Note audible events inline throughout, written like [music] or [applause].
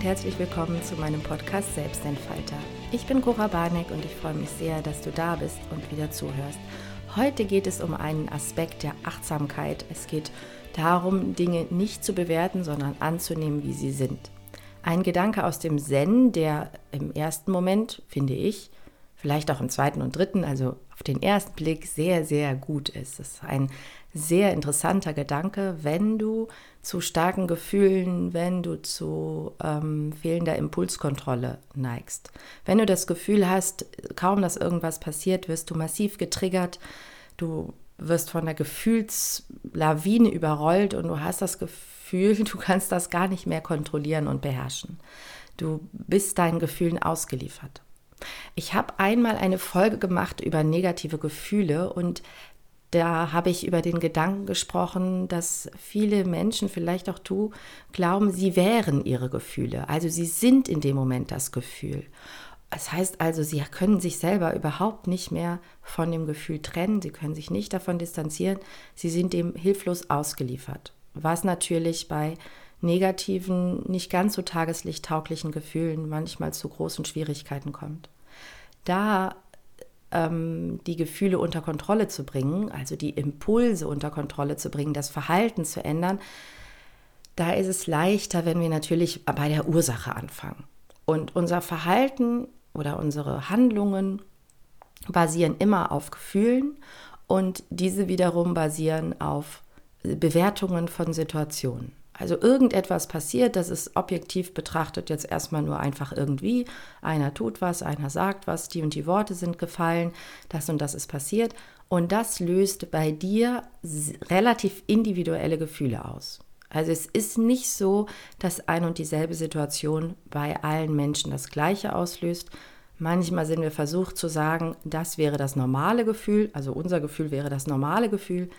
Und herzlich willkommen zu meinem Podcast Selbstentfalter. Ich bin Cora Barneck und ich freue mich sehr, dass du da bist und wieder zuhörst. Heute geht es um einen Aspekt der Achtsamkeit. Es geht darum, Dinge nicht zu bewerten, sondern anzunehmen, wie sie sind. Ein Gedanke aus dem Zen, der im ersten Moment, finde ich, vielleicht auch im zweiten und dritten, also auf den ersten Blick sehr, sehr gut ist. Es ist ein sehr interessanter Gedanke, wenn du zu starken Gefühlen, wenn du zu ähm, fehlender Impulskontrolle neigst. Wenn du das Gefühl hast, kaum dass irgendwas passiert, wirst du massiv getriggert, du wirst von der Gefühlslawine überrollt und du hast das Gefühl, [laughs] du kannst das gar nicht mehr kontrollieren und beherrschen. Du bist deinen Gefühlen ausgeliefert. Ich habe einmal eine Folge gemacht über negative Gefühle und da habe ich über den Gedanken gesprochen, dass viele Menschen, vielleicht auch du, glauben, sie wären ihre Gefühle. Also sie sind in dem Moment das Gefühl. Das heißt also, sie können sich selber überhaupt nicht mehr von dem Gefühl trennen, sie können sich nicht davon distanzieren, sie sind dem hilflos ausgeliefert. Was natürlich bei negativen, nicht ganz so tageslichttauglichen Gefühlen manchmal zu großen Schwierigkeiten kommt. Da ähm, die Gefühle unter Kontrolle zu bringen, also die Impulse unter Kontrolle zu bringen, das Verhalten zu ändern, da ist es leichter, wenn wir natürlich bei der Ursache anfangen. Und unser Verhalten oder unsere Handlungen basieren immer auf Gefühlen und diese wiederum basieren auf Bewertungen von Situationen. Also irgendetwas passiert, das ist objektiv betrachtet jetzt erstmal nur einfach irgendwie. Einer tut was, einer sagt was, die und die Worte sind gefallen, das und das ist passiert. Und das löst bei dir relativ individuelle Gefühle aus. Also es ist nicht so, dass ein und dieselbe Situation bei allen Menschen das gleiche auslöst. Manchmal sind wir versucht zu sagen, das wäre das normale Gefühl, also unser Gefühl wäre das normale Gefühl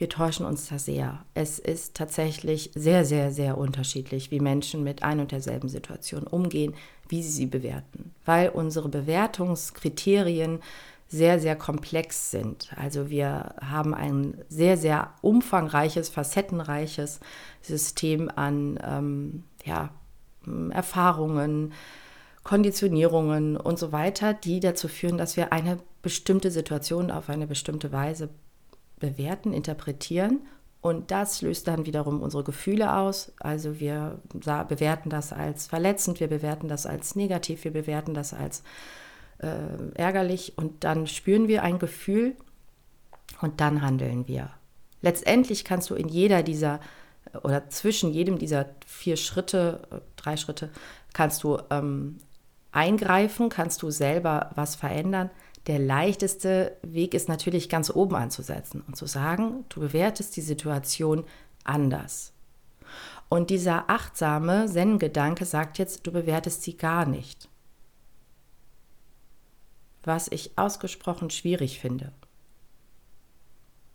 wir täuschen uns da sehr. Es ist tatsächlich sehr, sehr, sehr unterschiedlich, wie Menschen mit ein und derselben Situation umgehen, wie sie sie bewerten, weil unsere Bewertungskriterien sehr, sehr komplex sind. Also wir haben ein sehr, sehr umfangreiches, facettenreiches System an ähm, ja, Erfahrungen, Konditionierungen und so weiter, die dazu führen, dass wir eine bestimmte Situation auf eine bestimmte Weise bewerten, interpretieren und das löst dann wiederum unsere Gefühle aus. Also wir bewerten das als verletzend, wir bewerten das als negativ, wir bewerten das als äh, ärgerlich und dann spüren wir ein Gefühl und dann handeln wir. Letztendlich kannst du in jeder dieser oder zwischen jedem dieser vier Schritte, drei Schritte, kannst du ähm, eingreifen, kannst du selber was verändern. Der leichteste Weg ist natürlich ganz oben anzusetzen und zu sagen, du bewertest die Situation anders. Und dieser achtsame Zen-Gedanke sagt jetzt, du bewertest sie gar nicht. Was ich ausgesprochen schwierig finde.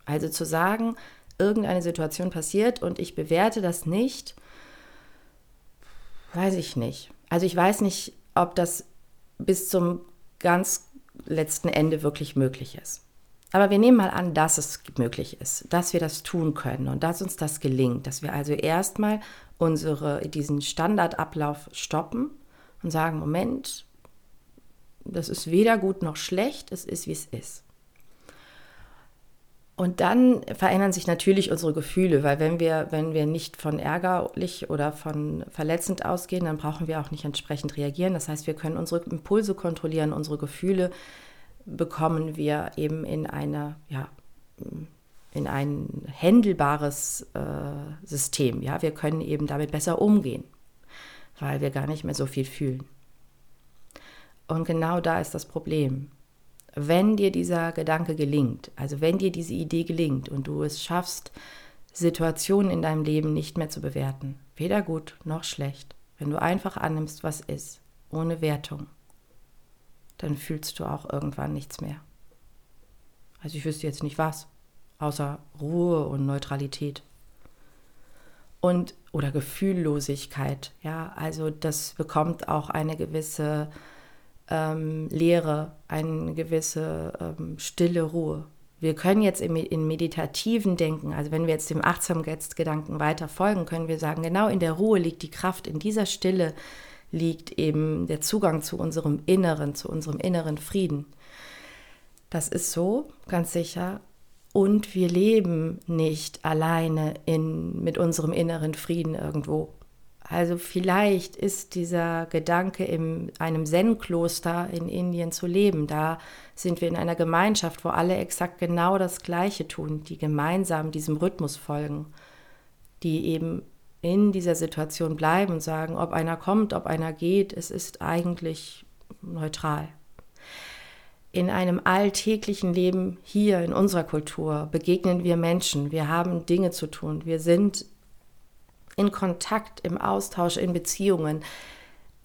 Also zu sagen, irgendeine Situation passiert und ich bewerte das nicht, weiß ich nicht. Also ich weiß nicht, ob das bis zum ganz letzten Ende wirklich möglich ist. Aber wir nehmen mal an, dass es möglich ist, dass wir das tun können und dass uns das gelingt, dass wir also erstmal unsere, diesen Standardablauf stoppen und sagen, Moment, das ist weder gut noch schlecht, es ist, wie es ist. Und dann verändern sich natürlich unsere Gefühle, weil wenn wir, wenn wir nicht von ärgerlich oder von verletzend ausgehen, dann brauchen wir auch nicht entsprechend reagieren. Das heißt, wir können unsere Impulse kontrollieren, unsere Gefühle bekommen wir eben in eine, ja, in ein händelbares äh, System. Ja, wir können eben damit besser umgehen, weil wir gar nicht mehr so viel fühlen. Und genau da ist das Problem wenn dir dieser Gedanke gelingt, also wenn dir diese Idee gelingt und du es schaffst, Situationen in deinem Leben nicht mehr zu bewerten, weder gut noch schlecht, wenn du einfach annimmst, was ist, ohne Wertung, dann fühlst du auch irgendwann nichts mehr. Also ich wüsste jetzt nicht was, außer Ruhe und Neutralität. Und oder Gefühllosigkeit, ja, also das bekommt auch eine gewisse ähm, Leere, eine gewisse ähm, stille Ruhe. Wir können jetzt in meditativen Denken, also wenn wir jetzt dem Achtsamkeitsgedanken weiter folgen, können wir sagen, genau in der Ruhe liegt die Kraft, in dieser Stille liegt eben der Zugang zu unserem Inneren, zu unserem inneren Frieden. Das ist so, ganz sicher. Und wir leben nicht alleine in, mit unserem inneren Frieden irgendwo. Also vielleicht ist dieser Gedanke, in einem Zen-Kloster in Indien zu leben. Da sind wir in einer Gemeinschaft, wo alle exakt genau das Gleiche tun, die gemeinsam diesem Rhythmus folgen, die eben in dieser Situation bleiben und sagen, ob einer kommt, ob einer geht, es ist eigentlich neutral. In einem alltäglichen Leben hier in unserer Kultur begegnen wir Menschen, wir haben Dinge zu tun, wir sind in Kontakt, im Austausch, in Beziehungen.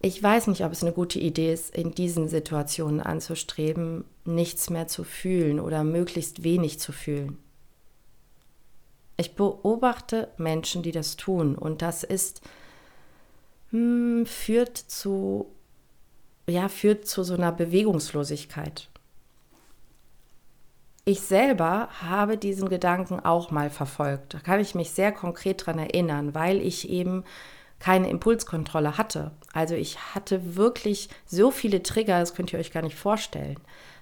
Ich weiß nicht, ob es eine gute Idee ist, in diesen Situationen anzustreben, nichts mehr zu fühlen oder möglichst wenig zu fühlen. Ich beobachte Menschen, die das tun und das ist, hm, führt zu, ja, führt zu so einer Bewegungslosigkeit. Ich selber habe diesen Gedanken auch mal verfolgt. Da kann ich mich sehr konkret daran erinnern, weil ich eben keine Impulskontrolle hatte. Also ich hatte wirklich so viele Trigger, das könnt ihr euch gar nicht vorstellen.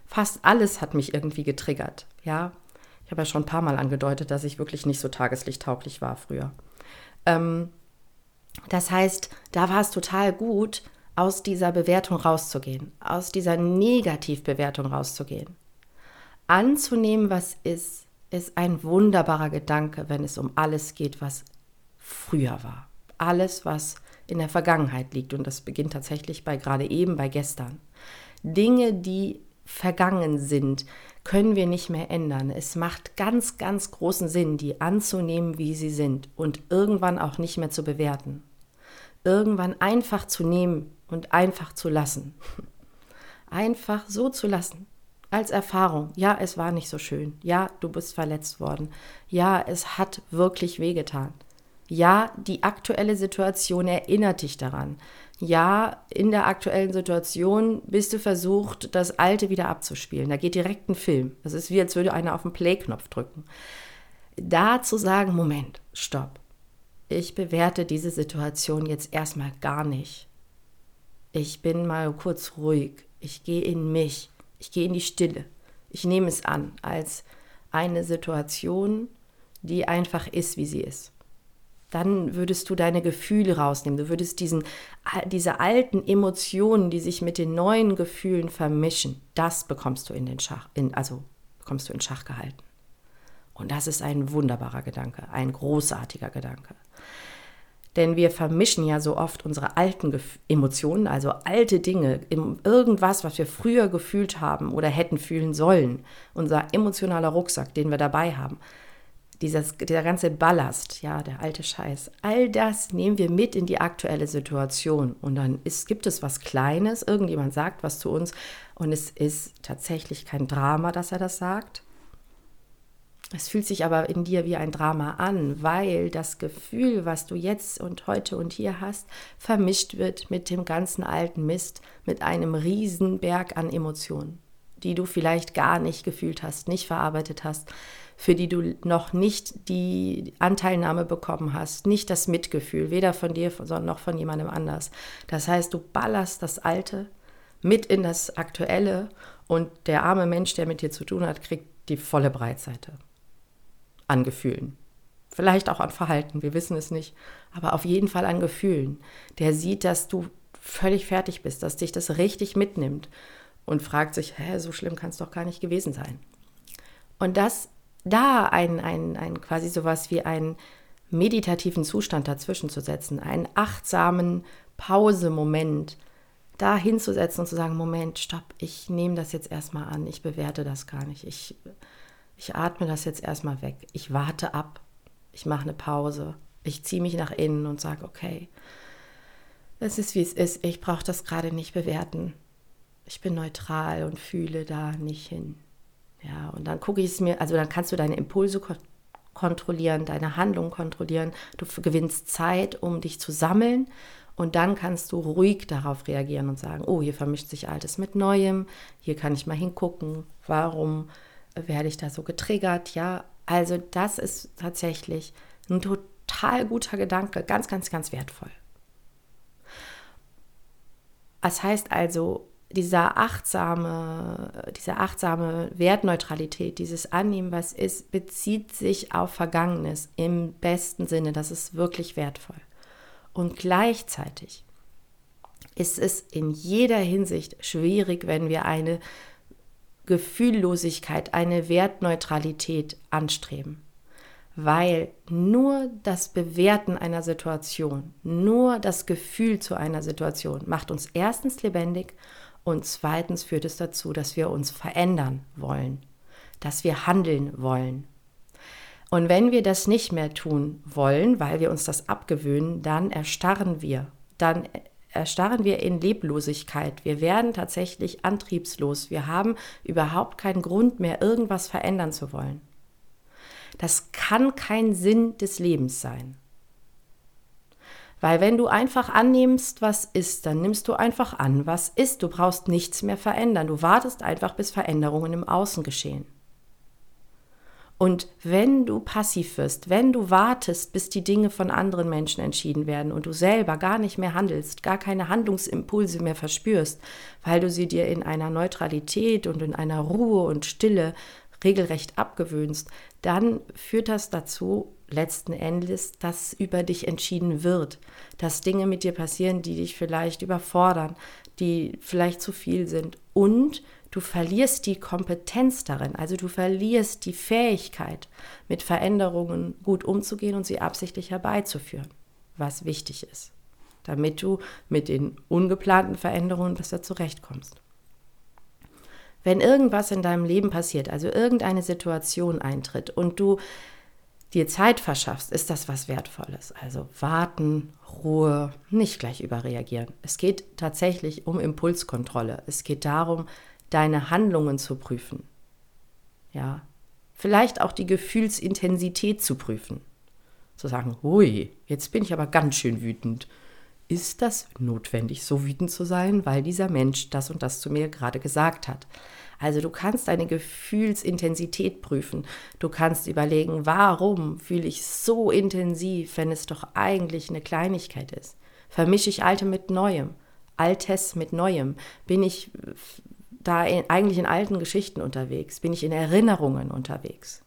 Fast alles hat mich irgendwie getriggert. Ja, ich habe ja schon ein paar Mal angedeutet, dass ich wirklich nicht so tageslichttauglich war früher. Ähm, das heißt, da war es total gut, aus dieser Bewertung rauszugehen, aus dieser Negativbewertung rauszugehen anzunehmen, was ist, ist ein wunderbarer Gedanke, wenn es um alles geht, was früher war. Alles, was in der Vergangenheit liegt. Und das beginnt tatsächlich bei gerade eben, bei gestern. Dinge, die vergangen sind, können wir nicht mehr ändern. Es macht ganz, ganz großen Sinn, die anzunehmen, wie sie sind und irgendwann auch nicht mehr zu bewerten. Irgendwann einfach zu nehmen und einfach zu lassen. [laughs] Einfach so zu lassen als Erfahrung, ja, es war nicht so schön. Ja, du bist verletzt worden. Ja, es hat wirklich wehgetan. Ja, die aktuelle Situation erinnert dich daran. Ja, in der aktuellen Situation bist du versucht, das Alte wieder abzuspielen. Da geht direkt ein Film. Das ist wie, als würde einer auf den Play-Knopf drücken. Da zu sagen, Moment, stopp. Ich bewerte diese Situation jetzt erstmal gar nicht. Ich bin mal kurz ruhig. Ich gehe in mich. Ich gehe in die Stille. Ich nehme es an als eine Situation, die einfach ist, wie sie ist. Dann würdest du deine Gefühle rausnehmen. Du würdest diesen, diese alten Emotionen, die sich mit den neuen Gefühlen vermischen, das bekommst du in den Schach, in, also bekommst du in Schach gehalten. Und das ist ein wunderbarer Gedanke, ein großartiger Gedanke. Denn wir vermischen ja so oft unsere alten Gef Emotionen, also alte Dinge, irgendwas, was wir früher gefühlt haben oder hätten fühlen sollen. Unser emotionaler Rucksack, den wir dabei haben. Dieses, dieser ganze Ballast, ja, der alte Scheiß, all das nehmen wir mit in die aktuelle Situation. Und dann ist, gibt es was Kleines, irgendjemand sagt was zu uns und es ist tatsächlich kein Drama, dass er das sagt, es fühlt sich aber in dir wie ein Drama an, weil das Gefühl, was du jetzt und heute und hier hast, vermischt wird mit dem ganzen alten Mist, mit einem riesen Berg an Emotionen, die du vielleicht gar nicht gefühlt hast, nicht verarbeitet hast, für die du noch nicht die Anteilnahme bekommen hast, nicht das Mitgefühl, weder von dir noch von jemandem anders. Das heißt, du ballerst das Alte mit in das Aktuelle und der arme Mensch, der mit dir zu tun hat, kriegt die volle Breitseite an Gefühlen. Vielleicht auch an Verhalten, wir wissen es nicht, aber auf jeden Fall an Gefühlen. Der sieht, dass du völlig fertig bist, dass dich das richtig mitnimmt und fragt sich, hä, so schlimm kann es doch gar nicht gewesen sein. Und das da ein, ein, ein quasi sowas wie einen meditativen Zustand dazwischen zu setzen, einen achtsamen Pausemoment da hinzusetzen und zu sagen, Moment, stopp, ich nehme das jetzt erstmal an, ich bewerte das gar nicht, ich ich atme das jetzt erstmal weg. Ich warte ab. Ich mache eine Pause. Ich ziehe mich nach innen und sage, okay, es ist wie es ist. Ich brauche das gerade nicht bewerten. Ich bin neutral und fühle da nicht hin. Ja, und dann gucke ich es mir, also dann kannst du deine Impulse ko kontrollieren, deine Handlung kontrollieren. Du gewinnst Zeit, um dich zu sammeln. Und dann kannst du ruhig darauf reagieren und sagen, oh, hier vermischt sich Altes mit Neuem. Hier kann ich mal hingucken. Warum werde ich da so getriggert? Ja, also das ist tatsächlich ein total guter Gedanke, ganz, ganz, ganz wertvoll. Das heißt also, dieser achtsame, diese achtsame Wertneutralität, dieses Annehmen, was ist, bezieht sich auf Vergangenes im besten Sinne. Das ist wirklich wertvoll. Und gleichzeitig ist es in jeder Hinsicht schwierig, wenn wir eine Gefühllosigkeit, eine Wertneutralität anstreben. Weil nur das Bewerten einer Situation, nur das Gefühl zu einer Situation macht uns erstens lebendig und zweitens führt es dazu, dass wir uns verändern wollen, dass wir handeln wollen. Und wenn wir das nicht mehr tun wollen, weil wir uns das abgewöhnen, dann erstarren wir. Dann erstarren wir in Leblosigkeit. Wir werden tatsächlich antriebslos. Wir haben überhaupt keinen Grund mehr, irgendwas verändern zu wollen. Das kann kein Sinn des Lebens sein. Weil wenn du einfach annimmst, was ist, dann nimmst du einfach an, was ist. Du brauchst nichts mehr verändern. Du wartest einfach, bis Veränderungen im Außen geschehen. Und wenn du passiv wirst, wenn du wartest, bis die Dinge von anderen Menschen entschieden werden und du selber gar nicht mehr handelst, gar keine Handlungsimpulse mehr verspürst, weil du sie dir in einer Neutralität und in einer Ruhe und Stille regelrecht abgewöhnst, dann führt das dazu, letzten Endes, dass über dich entschieden wird, dass Dinge mit dir passieren, die dich vielleicht überfordern, die vielleicht zu viel sind. Und du verlierst die Kompetenz darin, also du verlierst die Fähigkeit, mit Veränderungen gut umzugehen und sie absichtlich herbeizuführen, was wichtig ist, damit du mit den ungeplanten Veränderungen besser zurechtkommst. Wenn irgendwas in deinem Leben passiert, also irgendeine Situation eintritt und du dir Zeit verschaffst, ist das was Wertvolles. Also warten, Ruhe, nicht gleich überreagieren. Es geht tatsächlich um Impulskontrolle. Es geht darum, deine Handlungen zu prüfen. Ja, vielleicht auch die Gefühlsintensität zu prüfen. Zu sagen, hui, jetzt bin ich aber ganz schön wütend. Ist das notwendig, so wütend zu sein, weil dieser Mensch das und das zu mir gerade gesagt hat? Also du kannst deine Gefühlsintensität prüfen. Du kannst überlegen, warum fühle ich so intensiv, wenn es doch eigentlich eine Kleinigkeit ist? Vermische ich Alte mit Neuem? Altes mit Neuem? Bin ich da in, eigentlich in alten Geschichten unterwegs? Bin ich in Erinnerungen unterwegs?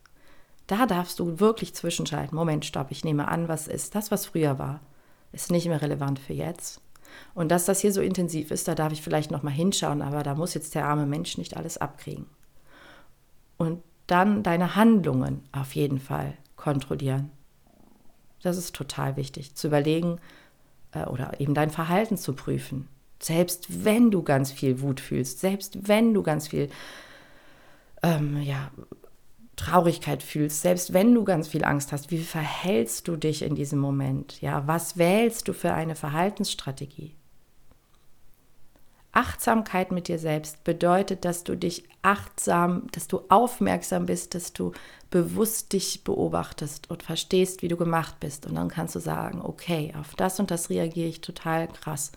Da darfst du wirklich zwischenschalten. Moment, stopp, ich nehme an, was ist das, was früher war, ist nicht mehr relevant für jetzt. Und dass das hier so intensiv ist, da darf ich vielleicht noch mal hinschauen, aber da muss jetzt der arme Mensch nicht alles abkriegen. Und dann deine Handlungen auf jeden Fall kontrollieren. Das ist total wichtig, zu überlegen äh, oder eben dein Verhalten zu prüfen. Selbst wenn du ganz viel Wut fühlst, selbst wenn du ganz viel ähm, ja, Traurigkeit fühlst, selbst wenn du ganz viel Angst hast, wie verhältst du dich in diesem Moment? Ja, was wählst du für eine Verhaltensstrategie? Achtsamkeit mit dir selbst bedeutet, dass du dich achtsam, dass du aufmerksam bist, dass du bewusst dich beobachtest und verstehst, wie du gemacht bist. Und dann kannst du sagen, okay, auf das und das reagiere ich total krass.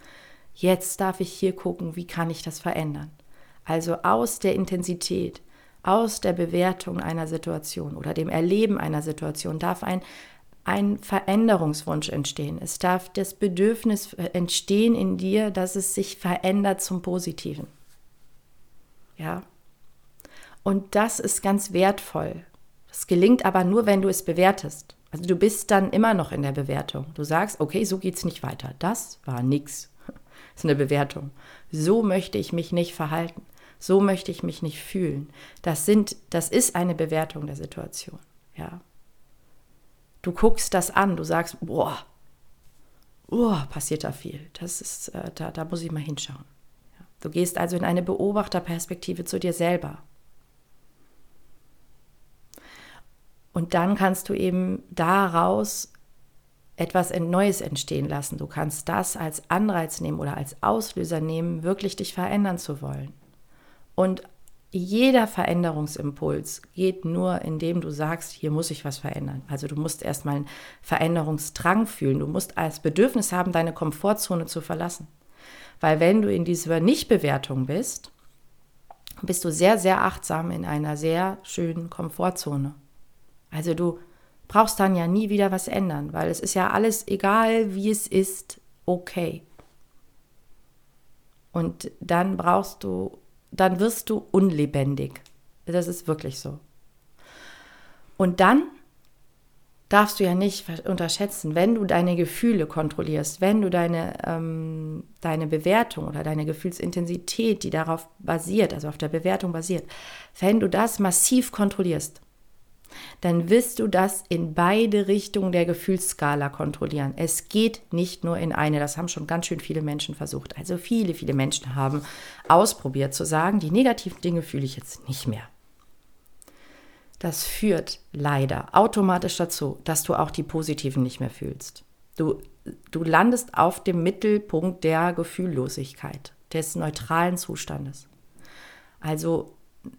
Jetzt darf ich hier gucken, wie kann ich das verändern. Also aus der Intensität, aus der Bewertung einer Situation oder dem Erleben einer Situation darf ein, ein Veränderungswunsch entstehen. Es darf das Bedürfnis entstehen in dir, dass es sich verändert zum Positiven. Ja. Und das ist ganz wertvoll. Das gelingt aber nur, wenn du es bewertest. Also du bist dann immer noch in der Bewertung. Du sagst, okay, so geht es nicht weiter. Das war nix. Das ist eine Bewertung. So möchte ich mich nicht verhalten. So möchte ich mich nicht fühlen. Das sind, das ist eine Bewertung der Situation. Ja. Du guckst das an, du sagst, boah, oh, passiert da viel. Das ist, äh, da, da muss ich mal hinschauen. Ja. Du gehst also in eine Beobachterperspektive zu dir selber. Und dann kannst du eben daraus etwas Neues entstehen lassen. Du kannst das als Anreiz nehmen oder als Auslöser nehmen, wirklich dich verändern zu wollen. Und jeder Veränderungsimpuls geht nur, indem du sagst, hier muss ich was verändern. Also du musst erstmal einen Veränderungsdrang fühlen. Du musst als Bedürfnis haben, deine Komfortzone zu verlassen. Weil wenn du in dieser Nichtbewertung bist, bist du sehr, sehr achtsam in einer sehr schönen Komfortzone. Also du brauchst dann ja nie wieder was ändern, weil es ist ja alles egal, wie es ist, okay. Und dann brauchst du, dann wirst du unlebendig. Das ist wirklich so. Und dann darfst du ja nicht unterschätzen, wenn du deine Gefühle kontrollierst, wenn du deine, ähm, deine Bewertung oder deine Gefühlsintensität, die darauf basiert, also auf der Bewertung basiert, wenn du das massiv kontrollierst, dann wirst du das in beide Richtungen der Gefühlsskala kontrollieren. Es geht nicht nur in eine, das haben schon ganz schön viele Menschen versucht. Also viele, viele Menschen haben ausprobiert zu sagen, die negativen Dinge fühle ich jetzt nicht mehr. Das führt leider automatisch dazu, dass du auch die positiven nicht mehr fühlst. Du, du landest auf dem Mittelpunkt der Gefühllosigkeit, des neutralen Zustandes. Also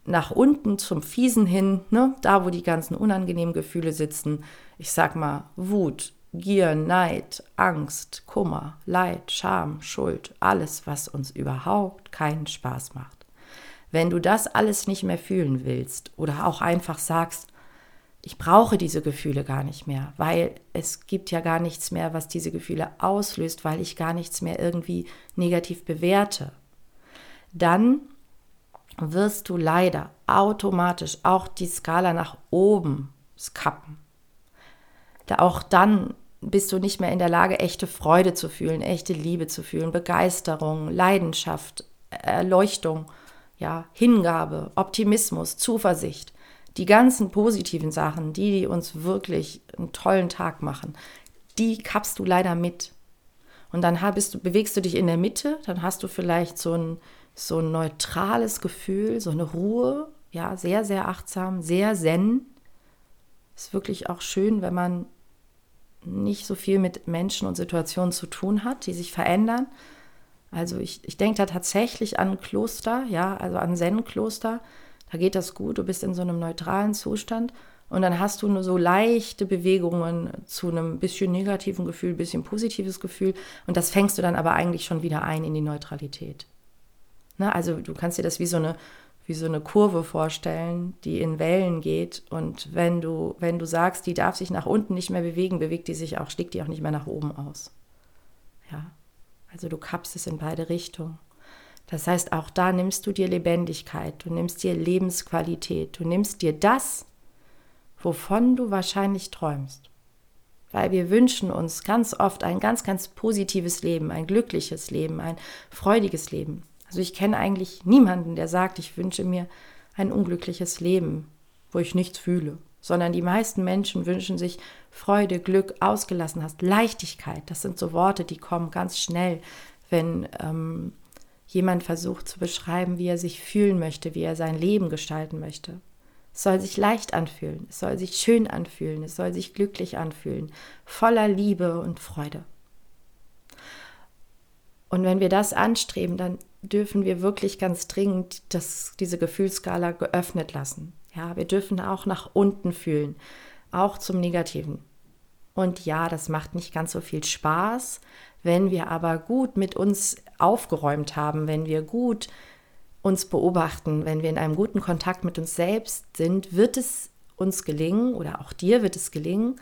nach unten zum Fiesen hin, ne, da wo die ganzen unangenehmen Gefühle sitzen, ich sag mal Wut, Gier, Neid, Angst, Kummer, Leid, Scham, Schuld, alles, was uns überhaupt keinen Spaß macht. Wenn du das alles nicht mehr fühlen willst oder auch einfach sagst, ich brauche diese Gefühle gar nicht mehr, weil es gibt ja gar nichts mehr, was diese Gefühle auslöst, weil ich gar nichts mehr irgendwie negativ bewerte, dann wirst du leider automatisch auch die Skala nach oben skappen. Da auch dann bist du nicht mehr in der Lage, echte Freude zu fühlen, echte Liebe zu fühlen, Begeisterung, Leidenschaft, Erleuchtung, ja, Hingabe, Optimismus, Zuversicht. Die ganzen positiven Sachen, die, die uns wirklich einen tollen Tag machen, die kappst du leider mit. Und dann bist du, bewegst du dich in der Mitte, dann hast du vielleicht so ein so ein neutrales Gefühl, so eine Ruhe, ja, sehr, sehr achtsam, sehr zen. Ist wirklich auch schön, wenn man nicht so viel mit Menschen und Situationen zu tun hat, die sich verändern. Also ich, ich denke da tatsächlich an Kloster, ja, also an Zen-Kloster. Da geht das gut, du bist in so einem neutralen Zustand und dann hast du nur so leichte Bewegungen zu einem bisschen negativen Gefühl, bisschen positives Gefühl und das fängst du dann aber eigentlich schon wieder ein in die Neutralität. Ne? Also du kannst dir das wie so eine wie so eine Kurve vorstellen, die in Wellen geht. Und wenn du, wenn du sagst, die darf sich nach unten nicht mehr bewegen, bewegt die sich auch, schlägt die auch nicht mehr nach oben aus. Ja. Also du kappst es in beide Richtungen. Das heißt, auch da nimmst du dir Lebendigkeit, du nimmst dir Lebensqualität, du nimmst dir das, wovon du wahrscheinlich träumst. Weil wir wünschen uns ganz oft ein ganz, ganz positives Leben, ein glückliches Leben, ein freudiges Leben. Also ich kenne eigentlich niemanden, der sagt, ich wünsche mir ein unglückliches Leben, wo ich nichts fühle, sondern die meisten Menschen wünschen sich Freude, Glück, Ausgelassenheit, Leichtigkeit. Das sind so Worte, die kommen ganz schnell, wenn ähm, jemand versucht zu beschreiben, wie er sich fühlen möchte, wie er sein Leben gestalten möchte. Es soll sich leicht anfühlen, es soll sich schön anfühlen, es soll sich glücklich anfühlen, voller Liebe und Freude. Und wenn wir das anstreben, dann dürfen wir wirklich ganz dringend das, diese Gefühlsskala geöffnet lassen. Ja, wir dürfen auch nach unten fühlen, auch zum Negativen. Und ja, das macht nicht ganz so viel Spaß, wenn wir aber gut mit uns aufgeräumt haben, wenn wir gut uns beobachten, wenn wir in einem guten Kontakt mit uns selbst sind, wird es uns gelingen oder auch dir wird es gelingen,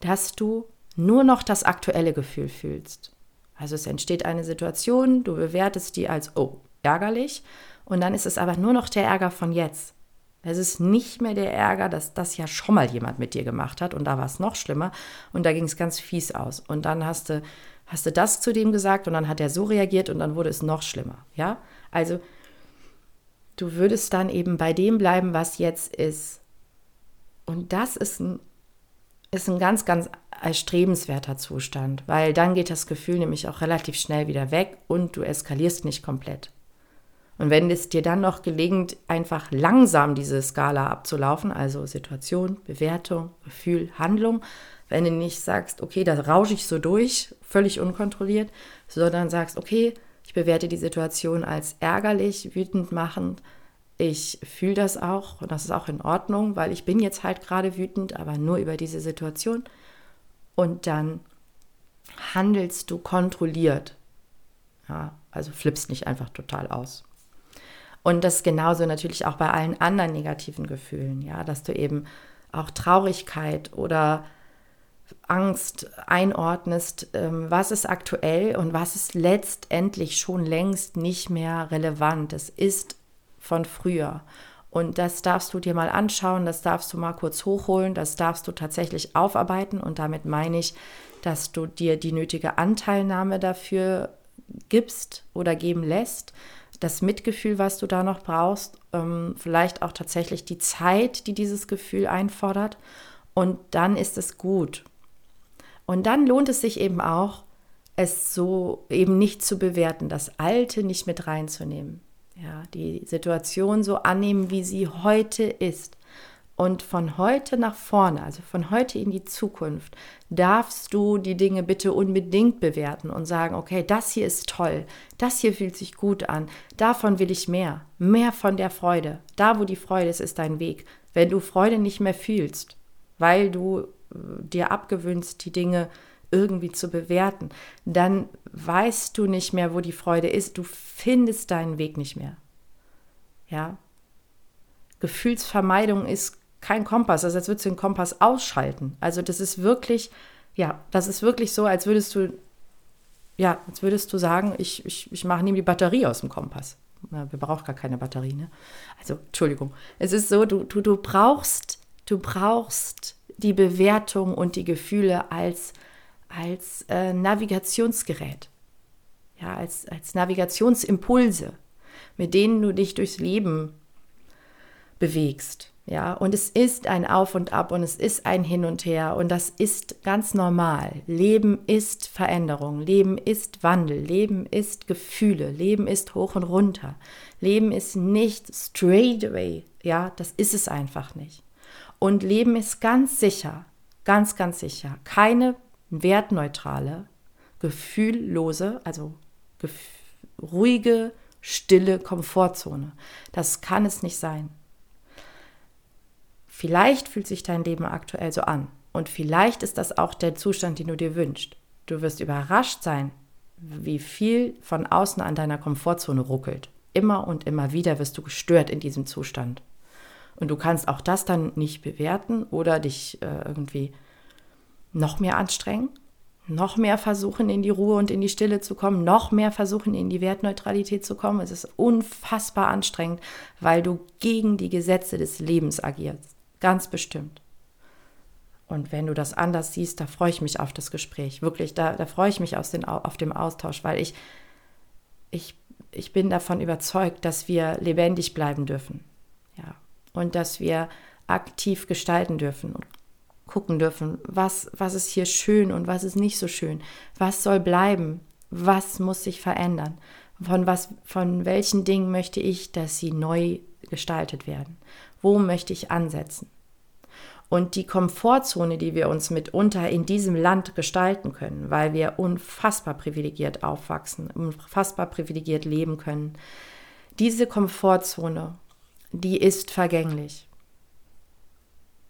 dass du nur noch das aktuelle Gefühl fühlst. Also es entsteht eine Situation, du bewertest die als, oh, ärgerlich. Und dann ist es aber nur noch der Ärger von jetzt. Es ist nicht mehr der Ärger, dass das ja schon mal jemand mit dir gemacht hat und da war es noch schlimmer und da ging es ganz fies aus. Und dann hast du, hast du das zu dem gesagt und dann hat er so reagiert und dann wurde es noch schlimmer. Ja, also du würdest dann eben bei dem bleiben, was jetzt ist. Und das ist ein ist ein ganz, ganz erstrebenswerter Zustand, weil dann geht das Gefühl nämlich auch relativ schnell wieder weg und du eskalierst nicht komplett. Und wenn es dir dann noch gelingt, einfach langsam diese Skala abzulaufen, also Situation, Bewertung, Gefühl, Handlung, wenn du nicht sagst, okay, da rausche ich so durch, völlig unkontrolliert, sondern sagst, okay, ich bewerte die Situation als ärgerlich, wütend machend, ich fühle das auch und das ist auch in Ordnung, weil ich bin jetzt halt gerade wütend, aber nur über diese Situation. Und dann handelst du kontrolliert. Ja, also flippst nicht einfach total aus. Und das genauso natürlich auch bei allen anderen negativen Gefühlen, ja, dass du eben auch Traurigkeit oder Angst einordnest, ähm, was ist aktuell und was ist letztendlich schon längst nicht mehr relevant. Es ist von früher. Und das darfst du dir mal anschauen, das darfst du mal kurz hochholen, das darfst du tatsächlich aufarbeiten. Und damit meine ich, dass du dir die nötige Anteilnahme dafür gibst oder geben lässt, das Mitgefühl, was du da noch brauchst, ähm, vielleicht auch tatsächlich die Zeit, die dieses Gefühl einfordert. Und dann ist es gut. Und dann lohnt es sich eben auch, es so eben nicht zu bewerten, das Alte nicht mit reinzunehmen. Ja, die Situation so annehmen, wie sie heute ist. Und von heute nach vorne, also von heute in die Zukunft, darfst du die Dinge bitte unbedingt bewerten und sagen, okay, das hier ist toll, das hier fühlt sich gut an, davon will ich mehr, mehr von der Freude. Da, wo die Freude ist, ist dein Weg. Wenn du Freude nicht mehr fühlst, weil du äh, dir abgewöhnst, die Dinge irgendwie zu bewerten, dann weißt du nicht mehr, wo die Freude ist. Du findest deinen Weg nicht mehr. Ja. Gefühlsvermeidung ist kein Kompass, also als würdest du den Kompass ausschalten. Also das ist wirklich, ja, das ist wirklich so, als würdest du, ja, als würdest du sagen, ich, ich, ich mache nehme die Batterie aus dem Kompass. Na, wir brauchen gar keine Batterie, ne? Also, Entschuldigung. Es ist so, du, du, du brauchst, du brauchst die Bewertung und die Gefühle als als äh, Navigationsgerät, ja, als, als Navigationsimpulse, mit denen du dich durchs Leben bewegst. Ja, und es ist ein Auf und Ab und es ist ein Hin und Her und das ist ganz normal. Leben ist Veränderung, Leben ist Wandel, Leben ist Gefühle, Leben ist hoch und runter. Leben ist nicht straight away, ja, das ist es einfach nicht. Und Leben ist ganz sicher, ganz, ganz sicher, keine wertneutrale, gefühllose, also gef ruhige, stille Komfortzone. Das kann es nicht sein. Vielleicht fühlt sich dein Leben aktuell so an und vielleicht ist das auch der Zustand, den du dir wünschst. Du wirst überrascht sein, wie viel von außen an deiner Komfortzone ruckelt. Immer und immer wieder wirst du gestört in diesem Zustand. Und du kannst auch das dann nicht bewerten oder dich äh, irgendwie noch mehr anstrengen, noch mehr versuchen, in die Ruhe und in die Stille zu kommen, noch mehr versuchen, in die Wertneutralität zu kommen. Es ist unfassbar anstrengend, weil du gegen die Gesetze des Lebens agierst. Ganz bestimmt. Und wenn du das anders siehst, da freue ich mich auf das Gespräch. Wirklich, da, da freue ich mich aus den, auf dem Austausch, weil ich, ich, ich bin davon überzeugt, dass wir lebendig bleiben dürfen. Ja. Und dass wir aktiv gestalten dürfen und gucken dürfen, was, was ist hier schön und was ist nicht so schön, was soll bleiben, was muss sich verändern, von, was, von welchen Dingen möchte ich, dass sie neu gestaltet werden, wo möchte ich ansetzen. Und die Komfortzone, die wir uns mitunter in diesem Land gestalten können, weil wir unfassbar privilegiert aufwachsen, unfassbar privilegiert leben können, diese Komfortzone, die ist vergänglich.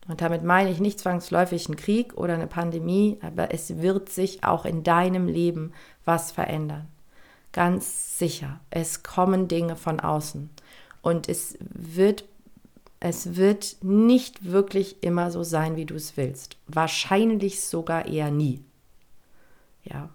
Und damit meine ich nicht zwangsläufig einen Krieg oder eine Pandemie, aber es wird sich auch in deinem Leben was verändern. Ganz sicher. Es kommen Dinge von außen. Und es wird, es wird nicht wirklich immer so sein, wie du es willst. Wahrscheinlich sogar eher nie. Ja.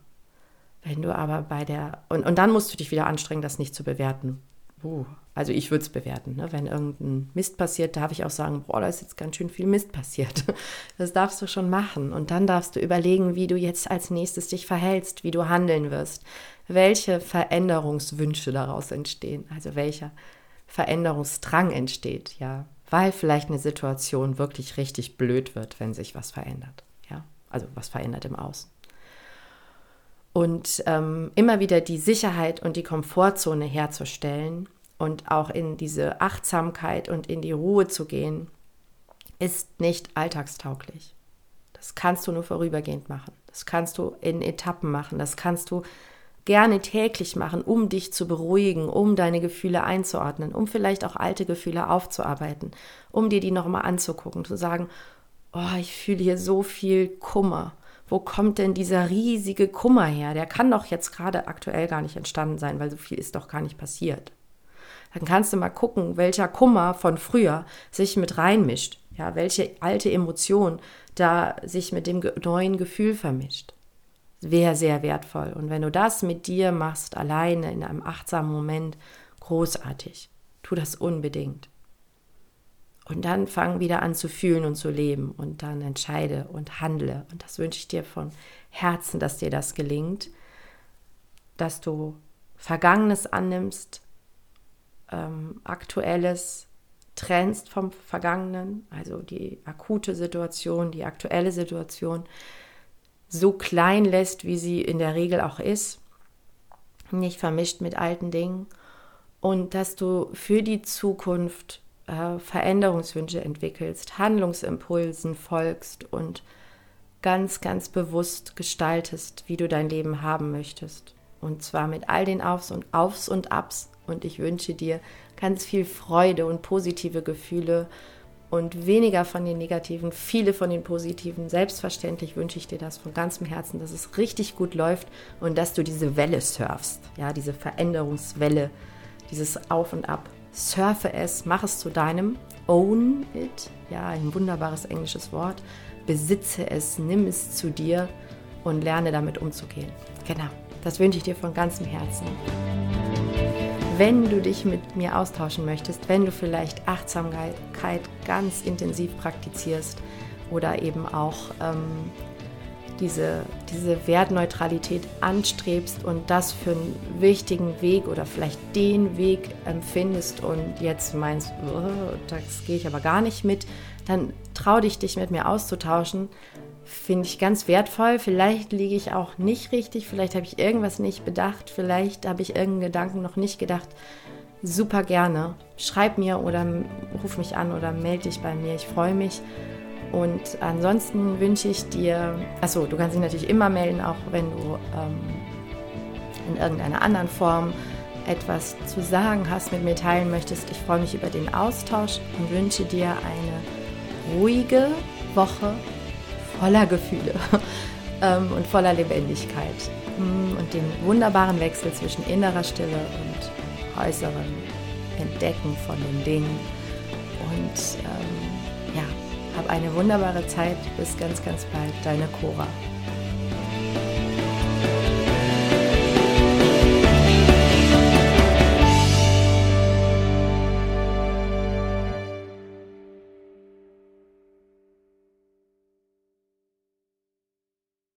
Wenn du aber bei der, und, und dann musst du dich wieder anstrengen, das nicht zu bewerten. Uh, also ich würde es bewerten. Ne? Wenn irgendein Mist passiert, darf ich auch sagen, boah, da ist jetzt ganz schön viel Mist passiert. [laughs] Das darfst du schon machen. Und dann darfst du überlegen, wie du jetzt als nächstes dich verhältst, wie du handeln wirst, welche Veränderungswünsche daraus entstehen, also welcher Veränderungsdrang entsteht, ja, weil vielleicht eine Situation wirklich richtig blöd wird, wenn sich was verändert, ja, also was verändert im Außen. Und ähm, immer wieder die Sicherheit und die Komfortzone herzustellen, und auch in diese Achtsamkeit und in die Ruhe zu gehen, ist nicht alltagstauglich. Das kannst du nur vorübergehend machen. Das kannst du in Etappen machen. Das kannst du gerne täglich machen, um dich zu beruhigen, um deine Gefühle einzuordnen, um vielleicht auch alte Gefühle aufzuarbeiten, um dir die nochmal anzugucken, zu sagen, oh, ich fühle hier so viel Kummer. Wo kommt denn dieser riesige Kummer her? Der kann doch jetzt gerade aktuell gar nicht entstanden sein, weil so viel ist doch gar nicht passiert. dann kannst du mal gucken, welcher Kummer von früher sich mit reinmischt. Ja, welche alte Emotion da sich mit dem neuen Gefühl vermischt. Wäre sehr wertvoll. Und wenn du das mit dir machst, alleine in einem achtsamen Moment, großartig. Tu das unbedingt. Und dann fang wieder an zu fühlen und zu leben. Und dann entscheide und handle. Und das wünsche ich dir von Herzen, dass dir das gelingt, dass du Vergangenes annimmst, ähm, Aktuelles trennst vom Vergangenen, also die akute Situation, die aktuelle Situation, so klein lässt, wie sie in der Regel auch ist, nicht vermischt mit alten Dingen. Und dass du für die Zukunft äh, Veränderungswünsche entwickelst, Handlungsimpulsen folgst und ganz, ganz bewusst gestaltest, wie du dein Leben haben möchtest. Und zwar mit all den Aufs und Aufs und Abs. Und ich wünsche dir ganz viel Freude und positive Gefühle und weniger von den negativen, viele von den positiven. Selbstverständlich wünsche ich dir das von ganzem Herzen, dass es richtig gut läuft und dass du diese Welle surfst, ja, diese Veränderungswelle, dieses Auf und Ab. Surfe es, mach es zu deinem, own it, ja, ein wunderbares englisches Wort. Besitze es, nimm es zu dir und lerne damit umzugehen. Genau, das wünsche ich dir von ganzem Herzen wenn du dich mit mir austauschen möchtest, wenn du vielleicht Achtsamkeit ganz intensiv praktizierst oder eben auch ähm, diese, diese Wertneutralität anstrebst und das für einen wichtigen Weg oder vielleicht den Weg empfindest und jetzt meinst, oh, das gehe ich aber gar nicht mit, dann trau dich, dich mit mir auszutauschen finde ich ganz wertvoll. Vielleicht liege ich auch nicht richtig, vielleicht habe ich irgendwas nicht bedacht, vielleicht habe ich irgendeinen Gedanken noch nicht gedacht. Super gerne. Schreib mir oder ruf mich an oder melde dich bei mir. Ich freue mich. Und ansonsten wünsche ich dir, achso, du kannst dich natürlich immer melden, auch wenn du ähm, in irgendeiner anderen Form etwas zu sagen hast, mit mir teilen möchtest. Ich freue mich über den Austausch und wünsche dir eine ruhige Woche voller Gefühle [laughs] ähm, und voller Lebendigkeit mm, und den wunderbaren Wechsel zwischen innerer Stille und äußerem Entdecken von den Dingen. Und ähm, hab eine wunderbare Zeit. Bis ganz, ganz bald. Deine Cora.